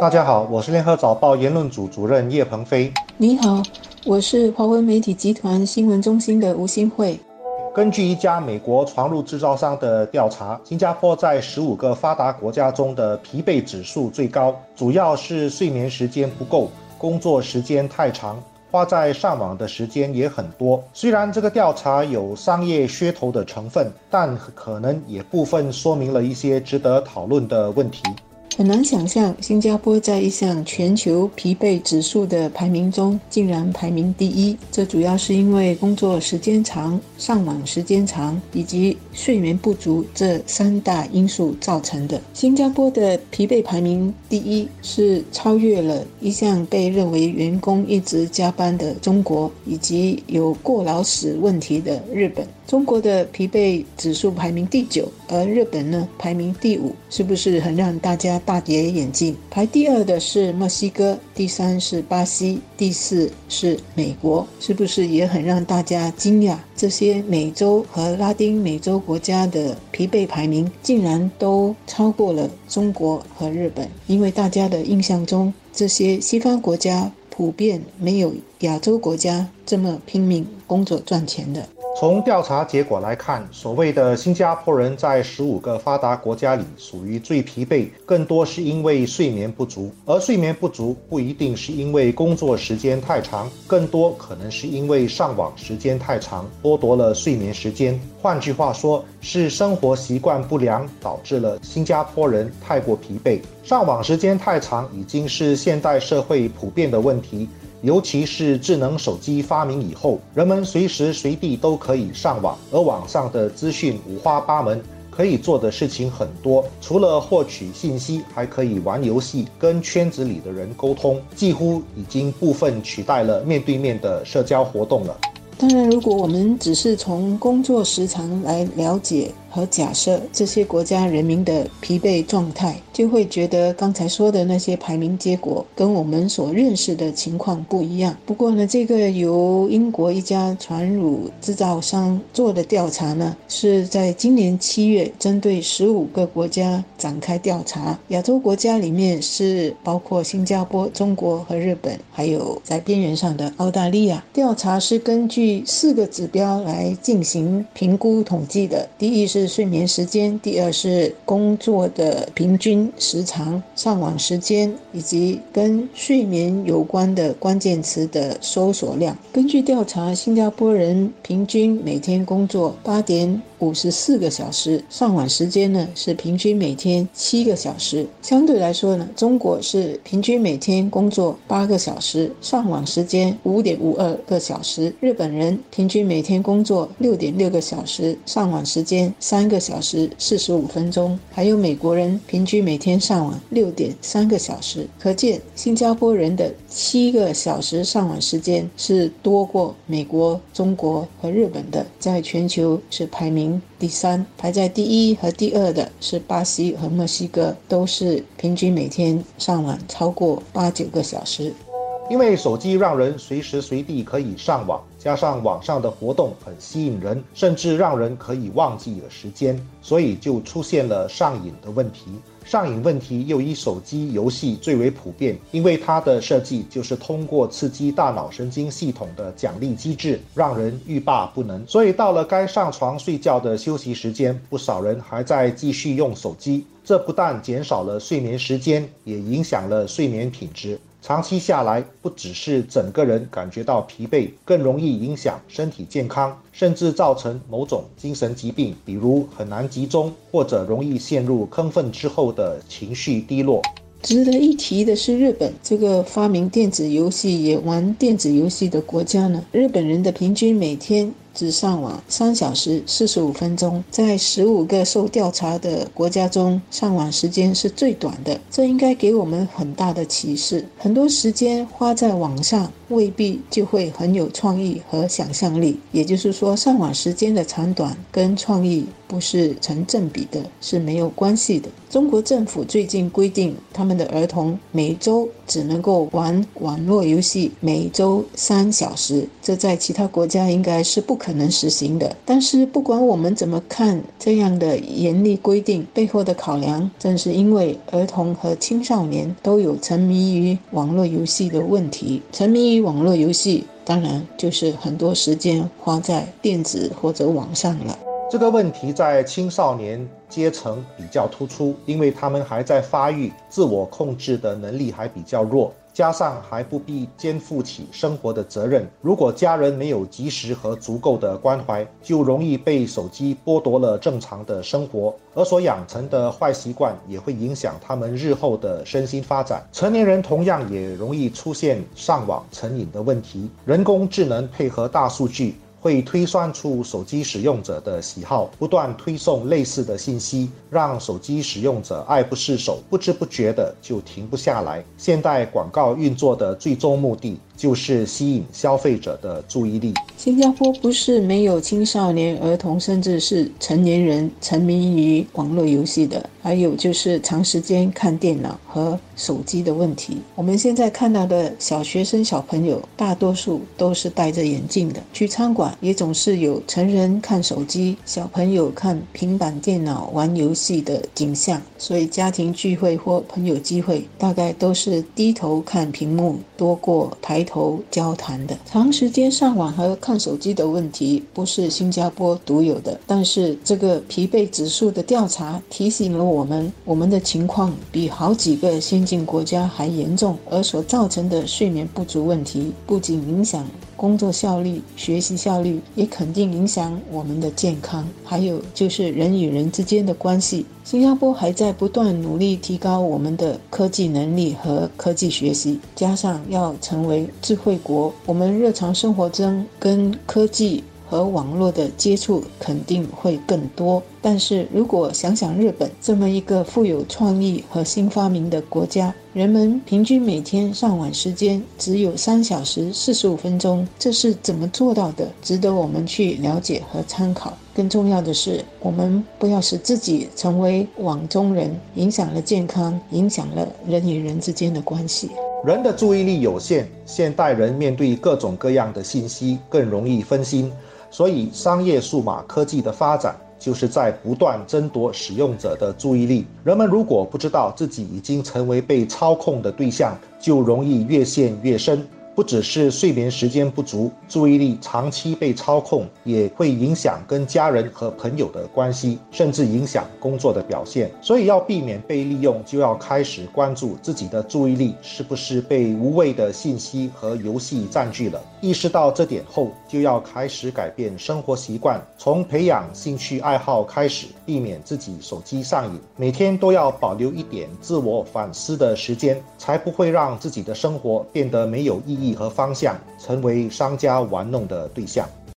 大家好，我是联合早报言论组主任叶鹏飞。你好，我是华文媒体集团新闻中心的吴新慧。根据一家美国床褥制造商的调查，新加坡在十五个发达国家中的疲惫指数最高，主要是睡眠时间不够，工作时间太长，花在上网的时间也很多。虽然这个调查有商业噱头的成分，但可能也部分说明了一些值得讨论的问题。很难想象，新加坡在一项全球疲惫指数的排名中竟然排名第一。这主要是因为工作时间长、上网时间长以及睡眠不足这三大因素造成的。新加坡的疲惫排名第一，是超越了一项被认为员工一直加班的中国，以及有过劳死问题的日本。中国的疲惫指数排名第九，而日本呢排名第五，是不是很让大家大跌眼镜？排第二的是墨西哥，第三是巴西，第四是美国，是不是也很让大家惊讶？这些美洲和拉丁美洲国家的疲惫排名竟然都超过了中国和日本，因为大家的印象中，这些西方国家普遍没有亚洲国家这么拼命工作赚钱的。从调查结果来看，所谓的新加坡人在十五个发达国家里属于最疲惫，更多是因为睡眠不足。而睡眠不足不一定是因为工作时间太长，更多可能是因为上网时间太长，剥夺了睡眠时间。换句话说，是生活习惯不良导致了新加坡人太过疲惫。上网时间太长已经是现代社会普遍的问题。尤其是智能手机发明以后，人们随时随地都可以上网，而网上的资讯五花八门，可以做的事情很多。除了获取信息，还可以玩游戏，跟圈子里的人沟通，几乎已经部分取代了面对面的社交活动了。当然，如果我们只是从工作时长来了解。和假设这些国家人民的疲惫状态，就会觉得刚才说的那些排名结果跟我们所认识的情况不一样。不过呢，这个由英国一家传乳制造商做的调查呢，是在今年七月针对十五个国家展开调查。亚洲国家里面是包括新加坡、中国和日本，还有在边缘上的澳大利亚。调查是根据四个指标来进行评估统计的。第一是睡眠时间，第二是工作的平均时长、上网时间以及跟睡眠有关的关键词的搜索量。根据调查，新加坡人平均每天工作八点。五十四个小时，上网时间呢是平均每天七个小时。相对来说呢，中国是平均每天工作八个小时，上网时间五点五二个小时。日本人平均每天工作六点六个小时，上网时间三个小时四十五分钟。还有美国人平均每天上网六点三个小时。可见新加坡人的七个小时上网时间是多过美国、中国和日本的，在全球是排名。第三排在第一和第二的是巴西和墨西哥，都是平均每天上网超过八九个小时。因为手机让人随时随地可以上网，加上网上的活动很吸引人，甚至让人可以忘记了时间，所以就出现了上瘾的问题。上瘾问题又以手机游戏最为普遍，因为它的设计就是通过刺激大脑神经系统的奖励机制，让人欲罢不能。所以到了该上床睡觉的休息时间，不少人还在继续用手机。这不但减少了睡眠时间，也影响了睡眠品质。长期下来，不只是整个人感觉到疲惫，更容易影响身体健康，甚至造成某种精神疾病，比如很难集中，或者容易陷入亢奋之后的情绪低落。值得一提的是，日本这个发明电子游戏也玩电子游戏的国家呢，日本人的平均每天。只上网三小时四十五分钟，在十五个受调查的国家中，上网时间是最短的。这应该给我们很大的启示：很多时间花在网上，未必就会很有创意和想象力。也就是说，上网时间的长短跟创意不是成正比的，是没有关系的。中国政府最近规定，他们的儿童每周只能够玩网络游戏每周三小时，这在其他国家应该是不可。可能实行的。但是不管我们怎么看这样的严厉规定背后的考量，正是因为儿童和青少年都有沉迷于网络游戏的问题。沉迷于网络游戏，当然就是很多时间花在电子或者网上了。这个问题在青少年阶层比较突出，因为他们还在发育，自我控制的能力还比较弱。加上还不必肩负起生活的责任，如果家人没有及时和足够的关怀，就容易被手机剥夺了正常的生活，而所养成的坏习惯也会影响他们日后的身心发展。成年人同样也容易出现上网成瘾的问题。人工智能配合大数据。会推算出手机使用者的喜好，不断推送类似的信息，让手机使用者爱不释手，不知不觉的就停不下来。现代广告运作的最终目的。就是吸引消费者的注意力。新加坡不是没有青少年、儿童，甚至是成年人沉迷于网络游戏的，还有就是长时间看电脑和手机的问题。我们现在看到的小学生小朋友，大多数都是戴着眼镜的。去餐馆也总是有成人看手机、小朋友看平板电脑玩游戏的景象。所以家庭聚会或朋友聚会，大概都是低头看屏幕多过抬。头交谈的长时间上网和看手机的问题不是新加坡独有的，但是这个疲惫指数的调查提醒了我们，我们的情况比好几个先进国家还严重，而所造成的睡眠不足问题不仅影响。工作效率、学习效率也肯定影响我们的健康，还有就是人与人之间的关系。新加坡还在不断努力提高我们的科技能力和科技学习，加上要成为智慧国，我们日常生活中跟科技。和网络的接触肯定会更多，但是如果想想日本这么一个富有创意和新发明的国家，人们平均每天上网时间只有三小时四十五分钟，这是怎么做到的？值得我们去了解和参考。更重要的是，我们不要使自己成为网中人，影响了健康，影响了人与人之间的关系。人的注意力有限，现代人面对各种各样的信息，更容易分心。所以，商业数码科技的发展就是在不断争夺使用者的注意力。人们如果不知道自己已经成为被操控的对象，就容易越陷越深。不只是睡眠时间不足，注意力长期被操控，也会影响跟家人和朋友的关系，甚至影响工作的表现。所以要避免被利用，就要开始关注自己的注意力是不是被无谓的信息和游戏占据了。意识到这点后，就要开始改变生活习惯，从培养兴趣爱好开始，避免自己手机上瘾。每天都要保留一点自我反思的时间，才不会让自己的生活变得没有意义。和方向，成为商家玩弄的对象。